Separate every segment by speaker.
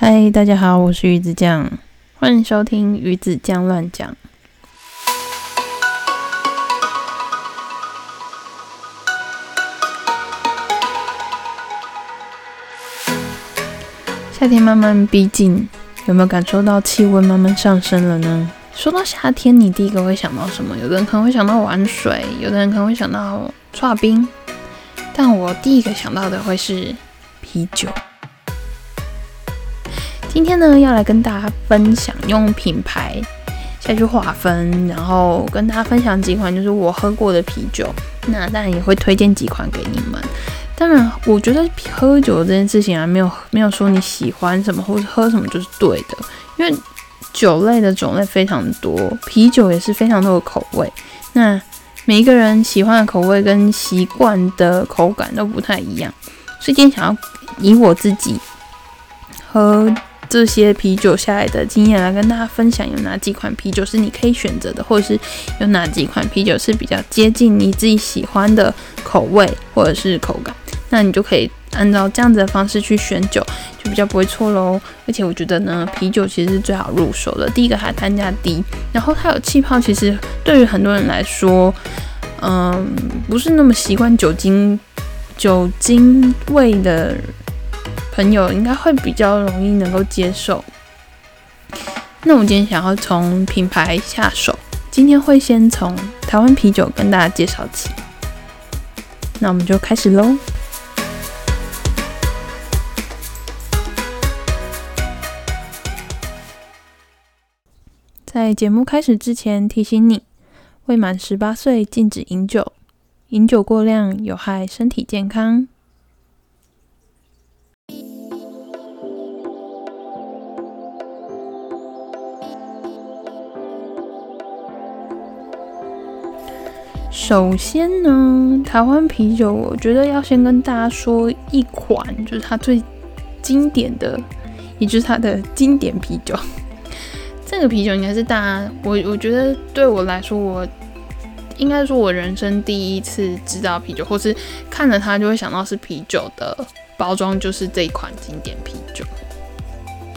Speaker 1: 嗨，大家好，我是鱼子酱，欢迎收听鱼子酱乱讲。夏天慢慢逼近，有没有感受到气温慢慢上升了呢？说到夏天，你第一个会想到什么？有的人可能会想到玩水，有的人可能会想到搓冰，但我第一个想到的会是啤酒。今天呢，要来跟大家分享用品牌下去划分，然后跟大家分享几款就是我喝过的啤酒。那当然也会推荐几款给你们。当然，我觉得喝酒这件事情啊，没有没有说你喜欢什么或者喝什么就是对的，因为酒类的种类非常多，啤酒也是非常多的口味。那每一个人喜欢的口味跟习惯的口感都不太一样，所以今天想要以我自己喝。这些啤酒下来的经验来跟大家分享，有哪几款啤酒是你可以选择的，或者是有哪几款啤酒是比较接近你自己喜欢的口味或者是口感，那你就可以按照这样子的方式去选酒，就比较不会错喽。而且我觉得呢，啤酒其实是最好入手的。第一个它单价低，然后它有气泡，其实对于很多人来说，嗯，不是那么习惯酒精酒精味的。朋友应该会比较容易能够接受。那我今天想要从品牌下手，今天会先从台湾啤酒跟大家介绍起。那我们就开始喽。在节目开始之前，提醒你：未满十八岁禁止饮酒，饮酒过量有害身体健康。首先呢，台湾啤酒，我觉得要先跟大家说一款，就是它最经典的，也就是它的经典啤酒。这个啤酒应该是大家，我我觉得对我来说，我应该说我人生第一次知道啤酒，或是看着它就会想到是啤酒的包装，就是这一款经典啤酒。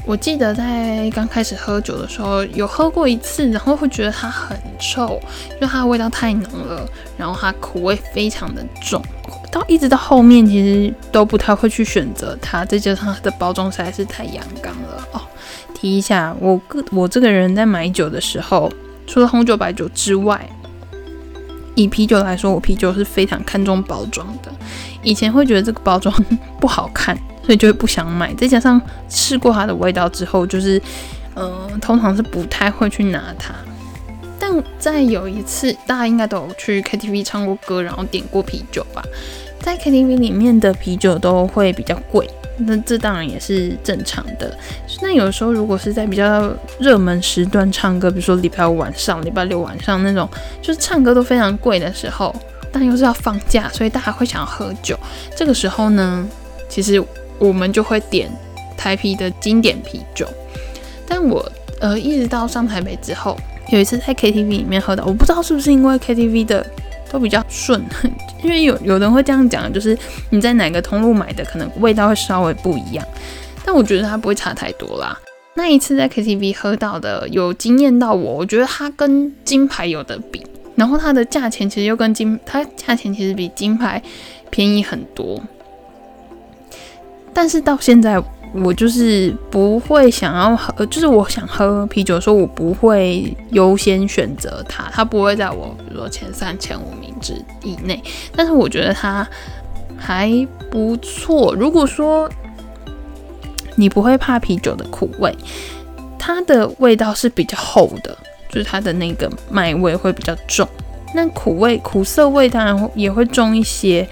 Speaker 1: 我记得在刚开始喝酒的时候，有喝过一次，然后会觉得它很臭，就它的味道太浓了，然后它苦味非常的重。到一直到后面，其实都不太会去选择它，再加上它的包装实在是太阳刚了哦。提一下，我个我这个人在买酒的时候，除了红酒、白酒之外，以啤酒来说，我啤酒是非常看重包装的。以前会觉得这个包装 不好看。所以就会不想买，再加上试过它的味道之后，就是，呃，通常是不太会去拿它。但在有一次，大家应该都有去 KTV 唱过歌，然后点过啤酒吧。在 KTV 里面的啤酒都会比较贵，那这当然也是正常的。那有时候如果是在比较热门时段唱歌，比如说礼拜五晚上、礼拜六晚上那种，就是唱歌都非常贵的时候，但又是要放假，所以大家会想要喝酒。这个时候呢，其实。我们就会点台啤的经典啤酒，但我呃一直到上台北之后，有一次在 KTV 里面喝到，我不知道是不是因为 KTV 的都比较顺，因为有有人会这样讲，就是你在哪个通路买的，可能味道会稍微不一样，但我觉得它不会差太多啦。那一次在 KTV 喝到的有惊艳到我，我觉得它跟金牌有的比，然后它的价钱其实又跟金，它价钱其实比金牌便宜很多。但是到现在，我就是不会想要喝，就是我想喝啤酒的时候，我不会优先选择它，它不会在我比如说前三、前五名之以内。但是我觉得它还不错。如果说你不会怕啤酒的苦味，它的味道是比较厚的，就是它的那个麦味会比较重，那苦味、苦涩味当然也会重一些。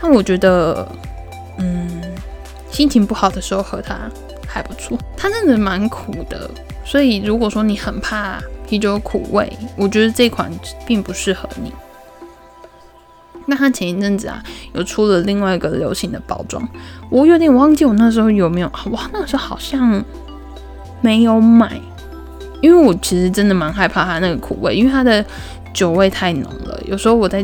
Speaker 1: 但我觉得，嗯。心情不好的时候喝它还不错，它真的蛮苦的，所以如果说你很怕啤酒苦味，我觉得这款并不适合你。那它前一阵子啊，有出了另外一个流行的包装，我有点忘记我那时候有没有，哇，那时候好像没有买，因为我其实真的蛮害怕它那个苦味，因为它的酒味太浓了，有时候我在。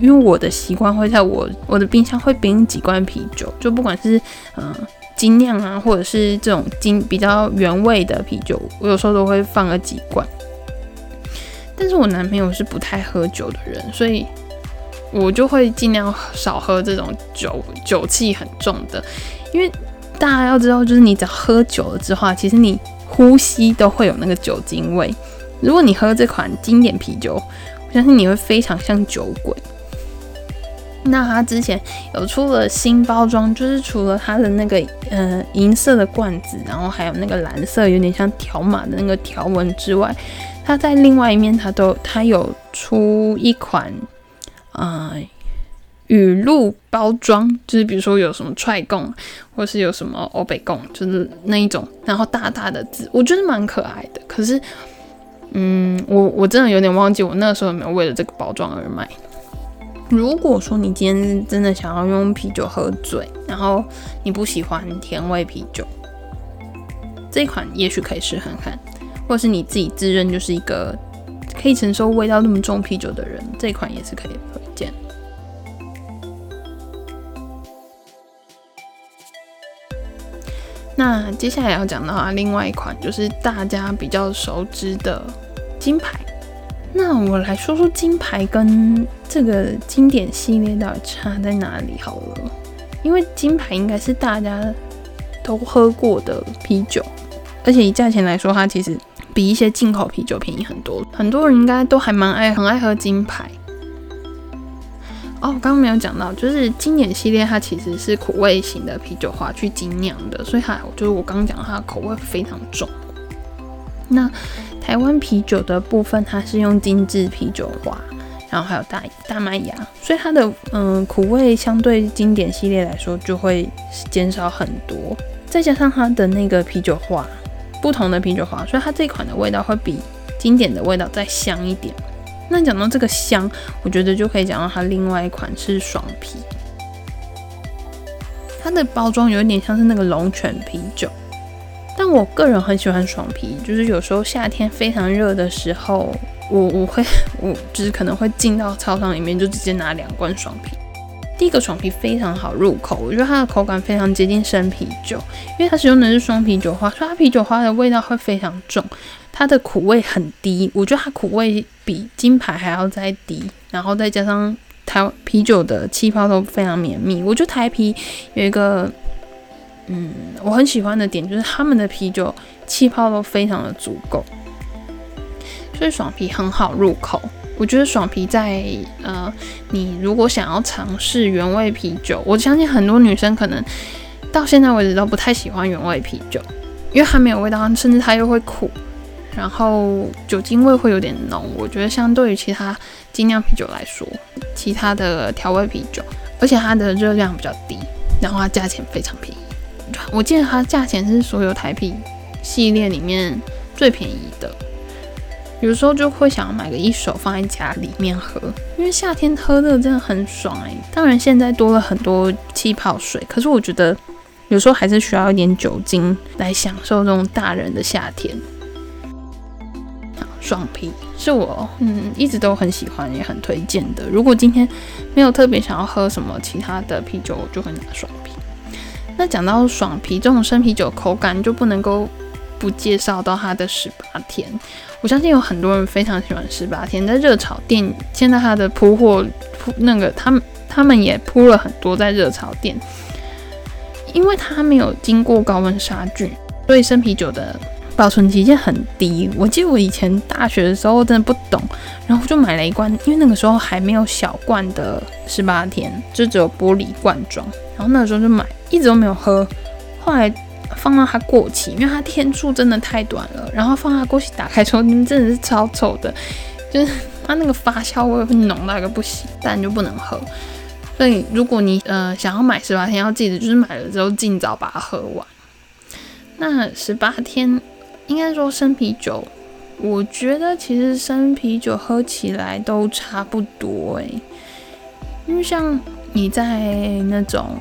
Speaker 1: 因为我的习惯会在我我的冰箱会冰几罐啤酒，就不管是嗯精酿啊，或者是这种精比较原味的啤酒，我有时候都会放个几罐。但是我男朋友是不太喝酒的人，所以我就会尽量少喝这种酒酒气很重的，因为大家要知道，就是你只要喝酒了之后，其实你呼吸都会有那个酒精味。如果你喝这款经典啤酒，我相信你会非常像酒鬼。那它之前有出了新包装，就是除了它的那个呃银色的罐子，然后还有那个蓝色有点像条码的那个条纹之外，它在另外一面它都它有出一款啊雨露包装，就是比如说有什么踹贡，或是有什么欧北贡，就是那一种，然后大大的字，我觉得蛮可爱的。可是，嗯，我我真的有点忘记我那时候有没有为了这个包装而买。如果说你今天真的想要用啤酒喝醉，然后你不喜欢甜味啤酒，这款也许可以试看看，或者是你自己自认就是一个可以承受味道那么重啤酒的人，这款也是可以推荐。那接下来要讲到啊，另外一款就是大家比较熟知的金牌。那我来说说金牌跟这个经典系列到底差在哪里好了，因为金牌应该是大家都喝过的啤酒，而且以价钱来说，它其实比一些进口啤酒便宜很多。很多人应该都还蛮爱很爱喝金牌。哦，刚刚没有讲到，就是经典系列它其实是苦味型的啤酒花去精酿的，所以它就是我刚刚讲它的口味非常重。那台湾啤酒的部分，它是用精致啤酒花，然后还有大大麦芽，所以它的嗯苦味相对经典系列来说就会减少很多。再加上它的那个啤酒花，不同的啤酒花，所以它这款的味道会比经典的味道再香一点。那讲到这个香，我觉得就可以讲到它另外一款是爽啤，它的包装有一点像是那个龙泉啤酒。但我个人很喜欢爽啤，就是有时候夏天非常热的时候，我我会我就是可能会进到操场里面就直接拿两罐爽啤。第一个爽啤非常好入口，我觉得它的口感非常接近生啤酒，因为它使用的是双啤酒花，所以它啤酒花的味道会非常重，它的苦味很低，我觉得它苦味比金牌还要再低，然后再加上台啤酒的气泡都非常绵密，我觉得台啤有一个。嗯，我很喜欢的点就是他们的啤酒气泡都非常的足够，所以爽啤很好入口。我觉得爽啤在呃，你如果想要尝试原味啤酒，我相信很多女生可能到现在为止都不太喜欢原味啤酒，因为它没有味道，甚至它又会苦，然后酒精味会有点浓。我觉得相对于其他精酿啤酒来说，其他的调味啤酒，而且它的热量比较低，然后它价钱非常便宜。我记得它价钱是所有台啤系列里面最便宜的，有时候就会想要买个一手放在家里面喝，因为夏天喝的真的很爽哎。当然现在多了很多气泡水，可是我觉得有时候还是需要一点酒精来享受这种大人的夏天。爽啤是我嗯一直都很喜欢也很推荐的。如果今天没有特别想要喝什么其他的啤酒，我就会拿爽啤。那讲到爽啤这种生啤酒口感，就不能够不介绍到它的十八天。我相信有很多人非常喜欢十八天，在热炒店现在它的铺货铺那个他们他们也铺了很多在热炒店，因为它没有经过高温杀菌，所以生啤酒的保存期限很低。我记得我以前大学的时候真的不懂，然后就买了一罐，因为那个时候还没有小罐的十八天，就只有玻璃罐装，然后那个时候就买。一直都没有喝，后来放到它过期，因为它天数真的太短了。然后放它过期，打开之后，你们真的是超臭的，就是它那个发酵味会浓到一个不行，但就不能喝。所以如果你呃想要买十八天，要记得就是买了之后尽早把它喝完。那十八天应该说生啤酒，我觉得其实生啤酒喝起来都差不多诶，因为像你在那种。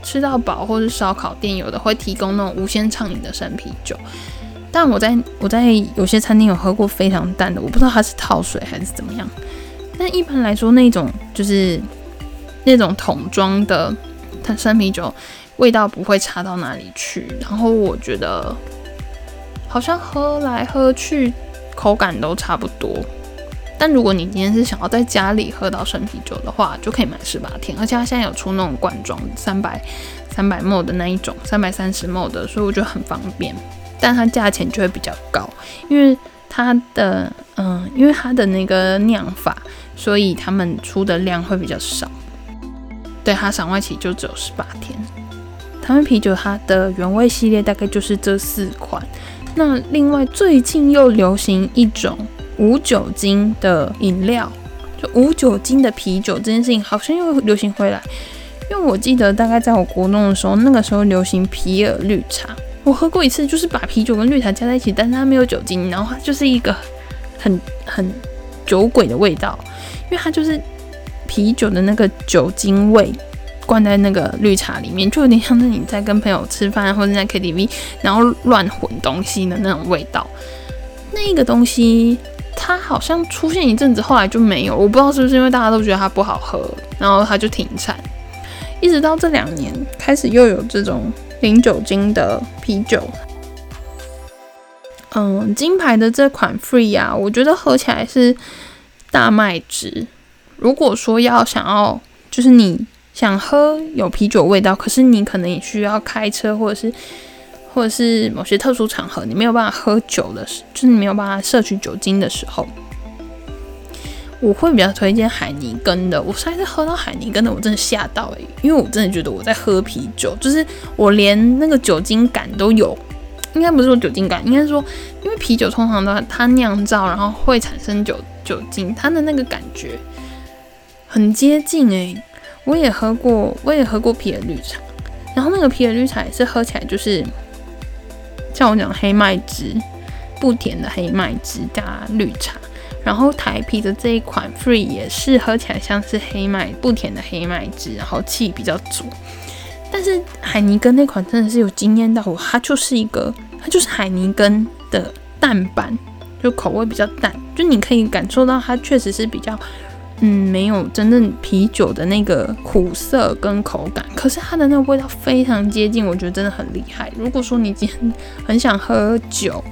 Speaker 1: 吃到饱或者烧烤店有的会提供那种无限畅饮的生啤酒，但我在我在有些餐厅有喝过非常淡的，我不知道它是套水还是怎么样。但一般来说，那种就是那种桶装的它生啤酒，味道不会差到哪里去。然后我觉得好像喝来喝去口感都差不多。但如果你今天是想要在家里喝到生啤酒的话，就可以买十八天，而且它现在有出那种罐装三百三百 ml 的那一种，三百三十 ml 的，所以我觉得很方便。但它价钱就会比较高，因为它的嗯，因为它的那个酿法，所以他们出的量会比较少。对，它赏外期就只有十八天。台湾啤酒它的原味系列大概就是这四款。那另外最近又流行一种。无酒精的饮料，就无酒精的啤酒这件事情，好像又流行回来。因为我记得大概在我国中的时候，那个时候流行皮尔绿茶，我喝过一次，就是把啤酒跟绿茶加在一起，但是它没有酒精，然后它就是一个很很酒鬼的味道，因为它就是啤酒的那个酒精味灌在那个绿茶里面，就有点像是你在跟朋友吃饭或者在 KTV 然后乱混东西的那种味道，那个东西。它好像出现一阵子，后来就没有，我不知道是不是因为大家都觉得它不好喝，然后它就停产。一直到这两年开始又有这种零酒精的啤酒。嗯，金牌的这款 Free 啊，我觉得喝起来是大麦汁。如果说要想要，就是你想喝有啤酒味道，可是你可能也需要开车或者是。或者是某些特殊场合，你没有办法喝酒的时，就是你没有办法摄取酒精的时候，我会比较推荐海尼根的。我上一次喝到海尼根的，我真的吓到诶，因为我真的觉得我在喝啤酒，就是我连那个酒精感都有。应该不是说酒精感，应该说，因为啤酒通常都它酿造，然后会产生酒酒精，它的那个感觉很接近诶。我也喝过，我也喝过皮尔绿茶，然后那个皮尔绿茶也是喝起来就是。像我讲黑麦汁，不甜的黑麦汁加绿茶，然后台啤的这一款 Free 也是喝起来像是黑麦不甜的黑麦汁，然后气比较足。但是海尼根那款真的是有惊艳到我，它就是一个，它就是海尼根的淡版，就口味比较淡，就你可以感受到它确实是比较。嗯，没有真正啤酒的那个苦涩跟口感，可是它的那个味道非常接近，我觉得真的很厉害。如果说你今天很想喝酒，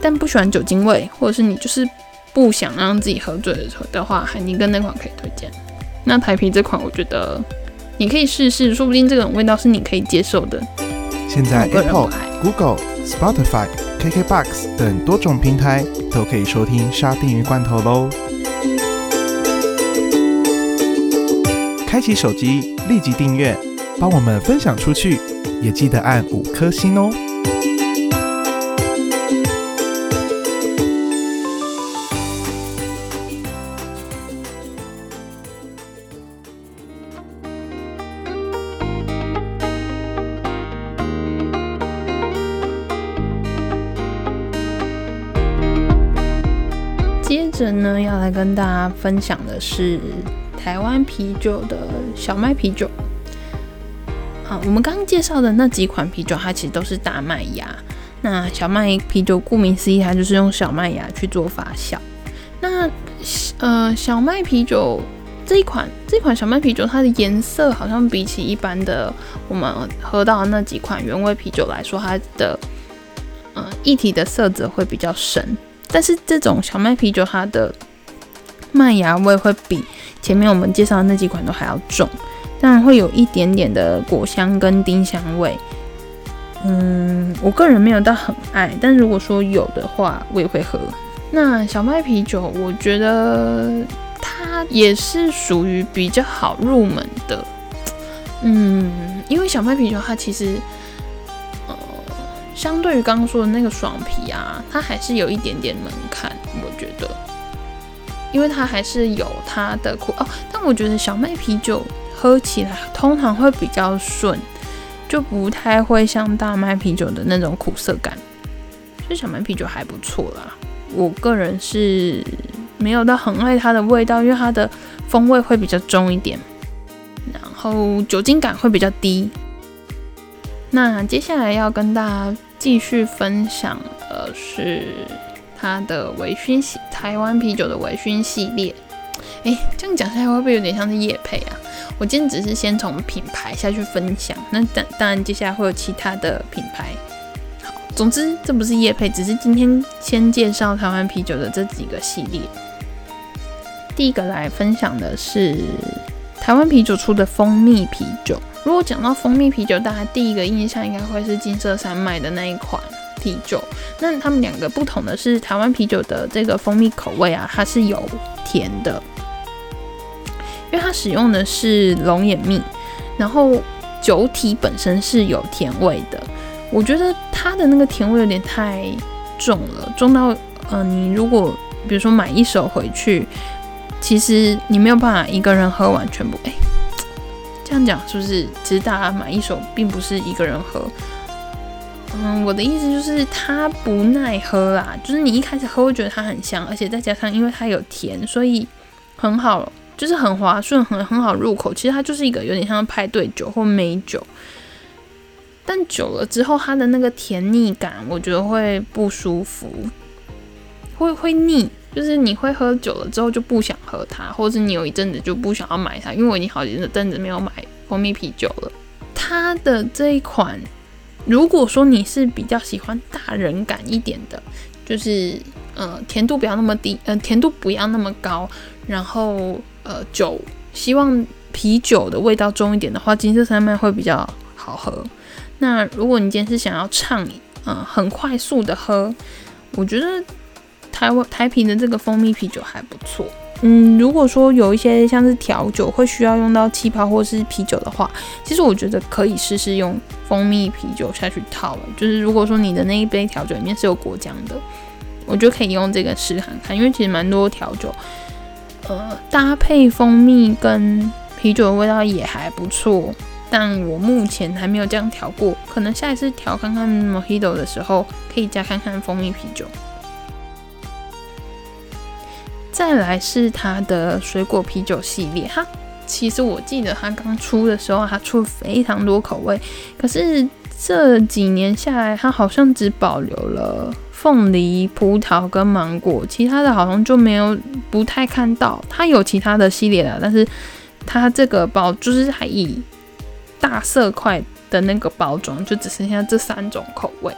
Speaker 1: 但不喜欢酒精味，或者是你就是不想让自己喝醉的时候的话，海尼根那款可以推荐。那台啤这款，我觉得你可以试试，说不定这种味道是你可以接受的。
Speaker 2: 现在 Apple、Google、Spotify、KKBox 等多种平台都可以收听沙丁鱼罐头喽。开启手机，立即订阅，帮我们分享出去，也记得按五颗星哦。
Speaker 1: 接着呢，要来跟大家分享的是。台湾啤酒的小麦啤酒，啊，我们刚刚介绍的那几款啤酒，它其实都是大麦芽。那小麦啤酒顾名思义，它就是用小麦芽去做发酵。那呃，小麦啤酒这一款，这款小麦啤酒，它的颜色好像比起一般的我们喝到的那几款原味啤酒来说，它的呃液体的色泽会比较深。但是这种小麦啤酒，它的麦芽味会比前面我们介绍的那几款都还要重，当然会有一点点的果香跟丁香味。嗯，我个人没有到很爱，但如果说有的话，我也会喝。那小麦啤酒，我觉得它也是属于比较好入门的。嗯，因为小麦啤酒它其实，呃，相对于刚刚说的那个爽啤啊，它还是有一点点门槛，我觉得。因为它还是有它的苦哦，但我觉得小麦啤酒喝起来通常会比较顺，就不太会像大麦啤酒的那种苦涩感。所以小麦啤酒还不错啦，我个人是没有到很爱它的味道，因为它的风味会比较重一点，然后酒精感会比较低。那接下来要跟大家继续分享的是。它的微醺系台湾啤酒的微醺系列，哎，这样讲下来会不会有点像是叶配啊？我今天只是先从品牌下去分享，那当当然接下来会有其他的品牌。好，总之这不是叶配，只是今天先介绍台湾啤酒的这几个系列。第一个来分享的是台湾啤酒出的蜂蜜啤酒。如果讲到蜂蜜啤酒，大家第一个印象应该会是金色山脉的那一款啤酒。那他们两个不同的是，台湾啤酒的这个蜂蜜口味啊，它是有甜的，因为它使用的是龙眼蜜，然后酒体本身是有甜味的。我觉得它的那个甜味有点太重了，重到呃，你如果比如说买一手回去。其实你没有办法一个人喝完全部，哎，这样讲是不是？其实大家买一手并不是一个人喝。嗯，我的意思就是它不耐喝啦，就是你一开始喝会觉得它很香，而且再加上因为它有甜，所以很好，就是很滑顺，很很好入口。其实它就是一个有点像派对酒或美酒，但久了之后，它的那个甜腻感，我觉得会不舒服，会会腻。就是你会喝久了之后就不想喝它，或者是你有一阵子就不想要买它，因为我已经好几阵子没有买蜂蜜啤酒了。它的这一款，如果说你是比较喜欢大人感一点的，就是呃甜度不要那么低，呃甜度不要那么高，然后呃酒希望啤酒的味道重一点的话，金色山脉会比较好喝。那如果你今天是想要畅饮，嗯很快速的喝，我觉得。台湾台啤的这个蜂蜜啤酒还不错，嗯，如果说有一些像是调酒会需要用到气泡或是啤酒的话，其实我觉得可以试试用蜂蜜啤酒下去套。就是如果说你的那一杯调酒里面是有果浆的，我觉得可以用这个试看看，因为其实蛮多调酒，呃，搭配蜂蜜跟啤酒的味道也还不错。但我目前还没有这样调过，可能下一次调看看 Mojito 的时候，可以加看看蜂蜜啤酒。再来是它的水果啤酒系列，哈其实我记得它刚出的时候，它出非常多口味，可是这几年下来，它好像只保留了凤梨、葡萄跟芒果，其他的好像就没有不太看到。它有其他的系列了，但是它这个包就是还以大色块的那个包装，就只剩下这三种口味。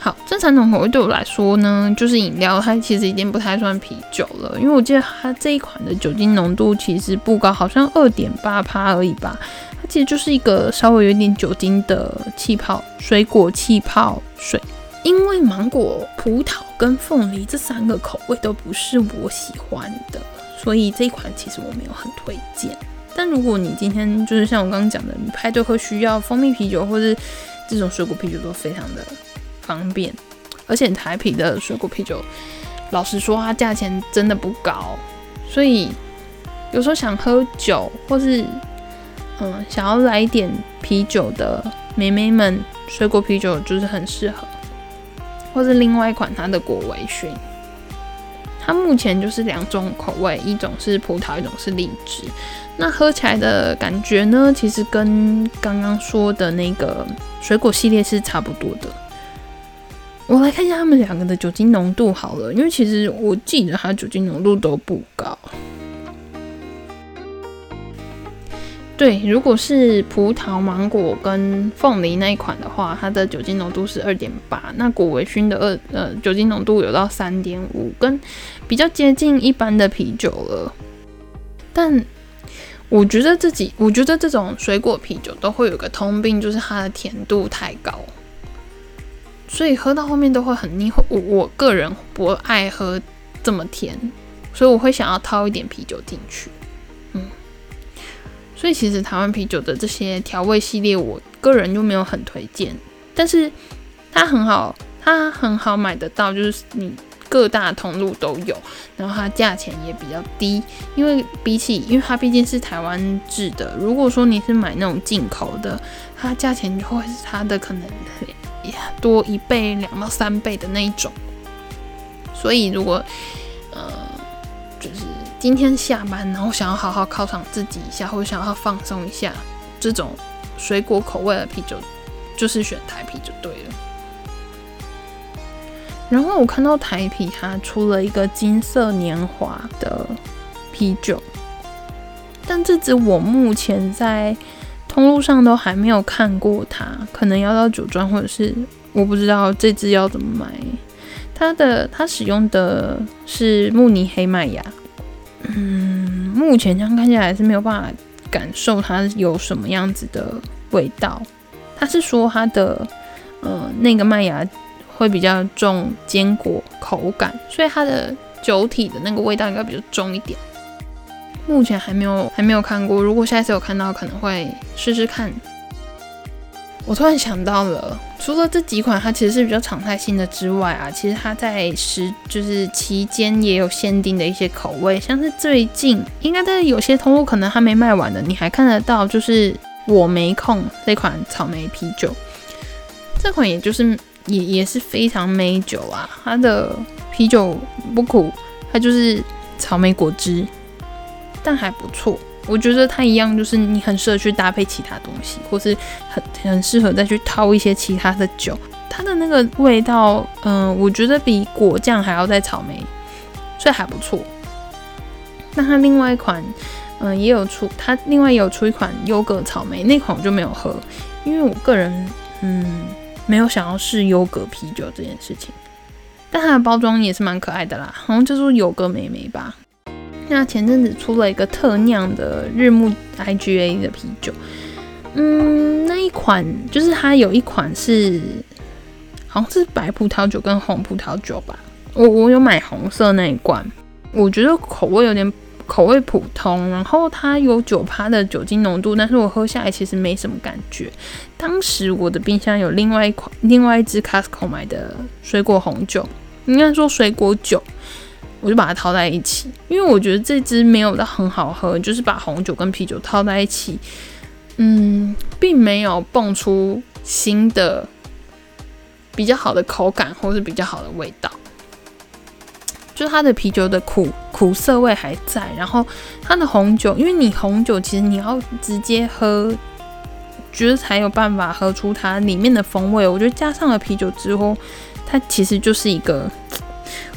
Speaker 1: 好，正常浓口味对我来说呢，就是饮料，它其实已经不太算啤酒了，因为我记得它这一款的酒精浓度其实不高，好像二点八趴而已吧。它其实就是一个稍微有点酒精的气泡水果气泡水。因为芒果、葡萄跟凤梨这三个口味都不是我喜欢的，所以这一款其实我没有很推荐。但如果你今天就是像我刚刚讲的，你派对会需要蜂蜜啤酒或是这种水果啤酒都非常的。方便，而且台啤的水果啤酒，老实说，它价钱真的不高，所以有时候想喝酒，或是嗯想要来一点啤酒的妹妹们，水果啤酒就是很适合。或是另外一款它的果维熏，它目前就是两种口味，一种是葡萄，一种是荔枝。那喝起来的感觉呢，其实跟刚刚说的那个水果系列是差不多的。我来看一下他们两个的酒精浓度好了，因为其实我记得它酒精浓度都不高。对，如果是葡萄、芒果跟凤梨那一款的话，它的酒精浓度是二点八。那果维熏的二呃酒精浓度有到三点五，跟比较接近一般的啤酒了。但我觉得自己，我觉得这种水果啤酒都会有个通病，就是它的甜度太高。所以喝到后面都会很腻，我我个人不爱喝这么甜，所以我会想要掏一点啤酒进去。嗯，所以其实台湾啤酒的这些调味系列，我个人就没有很推荐，但是它很好，它很好买得到，就是你各大通路都有，然后它价钱也比较低，因为比起，因为它毕竟是台湾制的，如果说你是买那种进口的，它价钱就会是它的可能。多一倍、两到三倍的那一种，所以如果呃，就是今天下班，然后想要好好犒赏自己一下，或者想要放松一下，这种水果口味的啤酒，就是选台啤就对了。然后我看到台啤它出了一个金色年华的啤酒，但这支我目前在通路上都还没有看过它，可能要到酒庄或者是我不知道这支要怎么买。它的它使用的是慕尼黑麦芽，嗯，目前这样看起来是没有办法感受它有什么样子的味道。他是说它的呃那个麦芽会比较重坚果口感，所以它的酒体的那个味道应该比较重一点。目前还没有还没有看过，如果下一次有看到，可能会试试看。我突然想到了，除了这几款它其实是比较常态性的之外啊，其实它在时就是期间也有限定的一些口味，像是最近应该在有些通路可能还没卖完的，你还看得到，就是我没空这款草莓啤酒，这款也就是也也是非常美酒啊，它的啤酒不苦，它就是草莓果汁，但还不错。我觉得它一样，就是你很适合去搭配其他东西，或是很很适合再去掏一些其他的酒。它的那个味道，嗯，我觉得比果酱还要再草莓，所以还不错。那它另外一款，嗯，也有出，它另外也有出一款优格草莓，那款我就没有喝，因为我个人，嗯，没有想要试优格啤酒这件事情。但它的包装也是蛮可爱的啦，好像叫做有个美眉吧。那前阵子出了一个特酿的日暮 IGA 的啤酒，嗯，那一款就是它有一款是好像是白葡萄酒跟红葡萄酒吧，我我有买红色那一罐，我觉得口味有点口味普通，然后它有九趴的酒精浓度，但是我喝下来其实没什么感觉。当时我的冰箱有另外一款另外一支 Costco 买的水果红酒，应该说水果酒。我就把它套在一起，因为我觉得这支没有的很好喝，就是把红酒跟啤酒套在一起，嗯，并没有蹦出新的比较好的口感或是比较好的味道。就它的啤酒的苦苦涩味还在，然后它的红酒，因为你红酒其实你要直接喝，觉得才有办法喝出它里面的风味。我觉得加上了啤酒之后，它其实就是一个。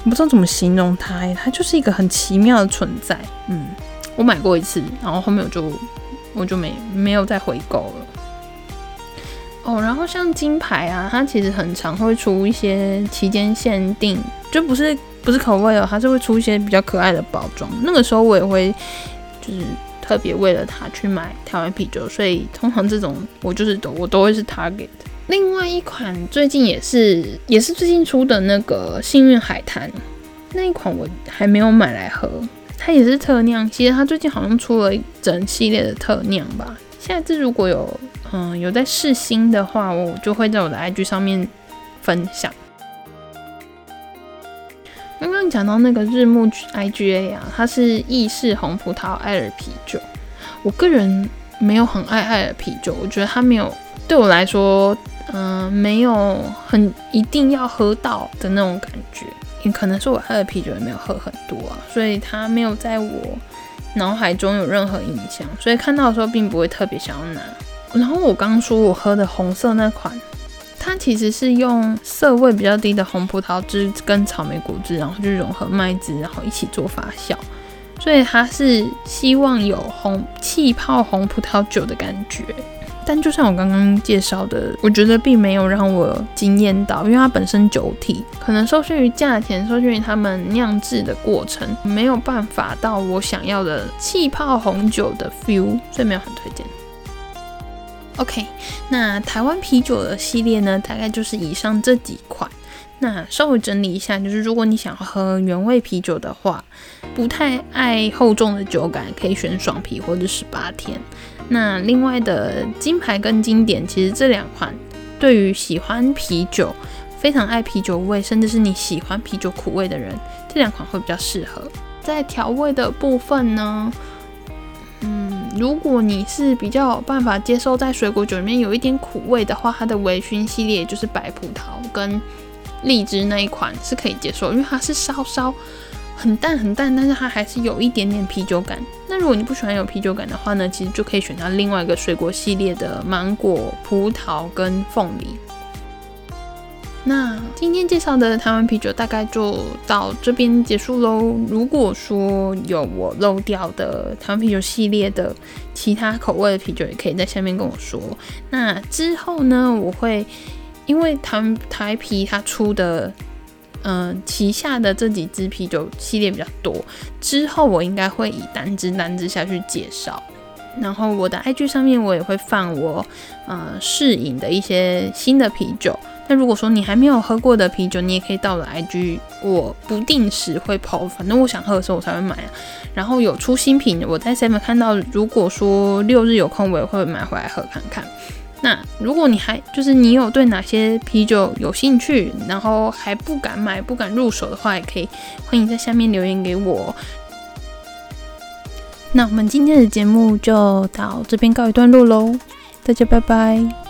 Speaker 1: 我不知道怎么形容它，它就是一个很奇妙的存在。嗯，我买过一次，然后后面我就我就没没有再回购了。哦，然后像金牌啊，它其实很常会出一些期间限定，就不是不是口味哦，它是会出一些比较可爱的包装。那个时候我也会就是特别为了它去买台湾啤酒，所以通常这种我就是都我都会是 target。另外一款最近也是也是最近出的那个幸运海滩那一款我还没有买来喝，它也是特酿，其实它最近好像出了一整系列的特酿吧。下次如果有嗯有在试新的话，我就会在我的 IG 上面分享。刚刚讲到那个日暮 IGA 啊，它是意式红葡萄艾尔啤酒，我个人没有很爱艾尔啤酒，我觉得它没有对我来说。嗯，没有很一定要喝到的那种感觉，也可能是我喝的啤酒也没有喝很多啊，所以它没有在我脑海中有任何印象，所以看到的时候并不会特别想要拿。然后我刚说我喝的红色那款，它其实是用色味比较低的红葡萄汁跟草莓果汁，然后就融合麦汁，然后一起做发酵，所以它是希望有红气泡红葡萄酒的感觉。但就像我刚刚介绍的，我觉得并没有让我惊艳到，因为它本身酒体可能受限于价钱，受限于他们酿制的过程，没有办法到我想要的气泡红酒的 feel，所以没有很推荐。OK，那台湾啤酒的系列呢，大概就是以上这几款。那稍微整理一下，就是如果你想喝原味啤酒的话，不太爱厚重的酒感，可以选爽啤或者十八天。那另外的金牌跟经典，其实这两款对于喜欢啤酒、非常爱啤酒味，甚至是你喜欢啤酒苦味的人，这两款会比较适合。在调味的部分呢，嗯，如果你是比较有办法接受在水果酒里面有一点苦味的话，它的微醺系列就是白葡萄跟荔枝那一款是可以接受，因为它是稍稍。很淡很淡，但是它还是有一点点啤酒感。那如果你不喜欢有啤酒感的话呢，其实就可以选它另外一个水果系列的芒果、葡萄跟凤梨。那今天介绍的台湾啤酒大概就到这边结束喽。如果说有我漏掉的台湾啤酒系列的其他口味的啤酒，也可以在下面跟我说。那之后呢，我会因为台台啤它出的，嗯，旗下的这几支啤酒系列比较多，之后我应该会以单支单支下去介绍。然后我的 IG 上面我也会放我呃试饮的一些新的啤酒。那如果说你还没有喝过的啤酒，你也可以到了 IG，我不定时会跑，反正我想喝的时候我才会买。然后有出新品，我在 Seven 看到，如果说六日有空，我也会买回来喝看看。那如果你还就是你有对哪些啤酒有兴趣，然后还不敢买、不敢入手的话，也可以欢迎在下面留言给我。那我们今天的节目就到这边告一段落喽，大家拜拜。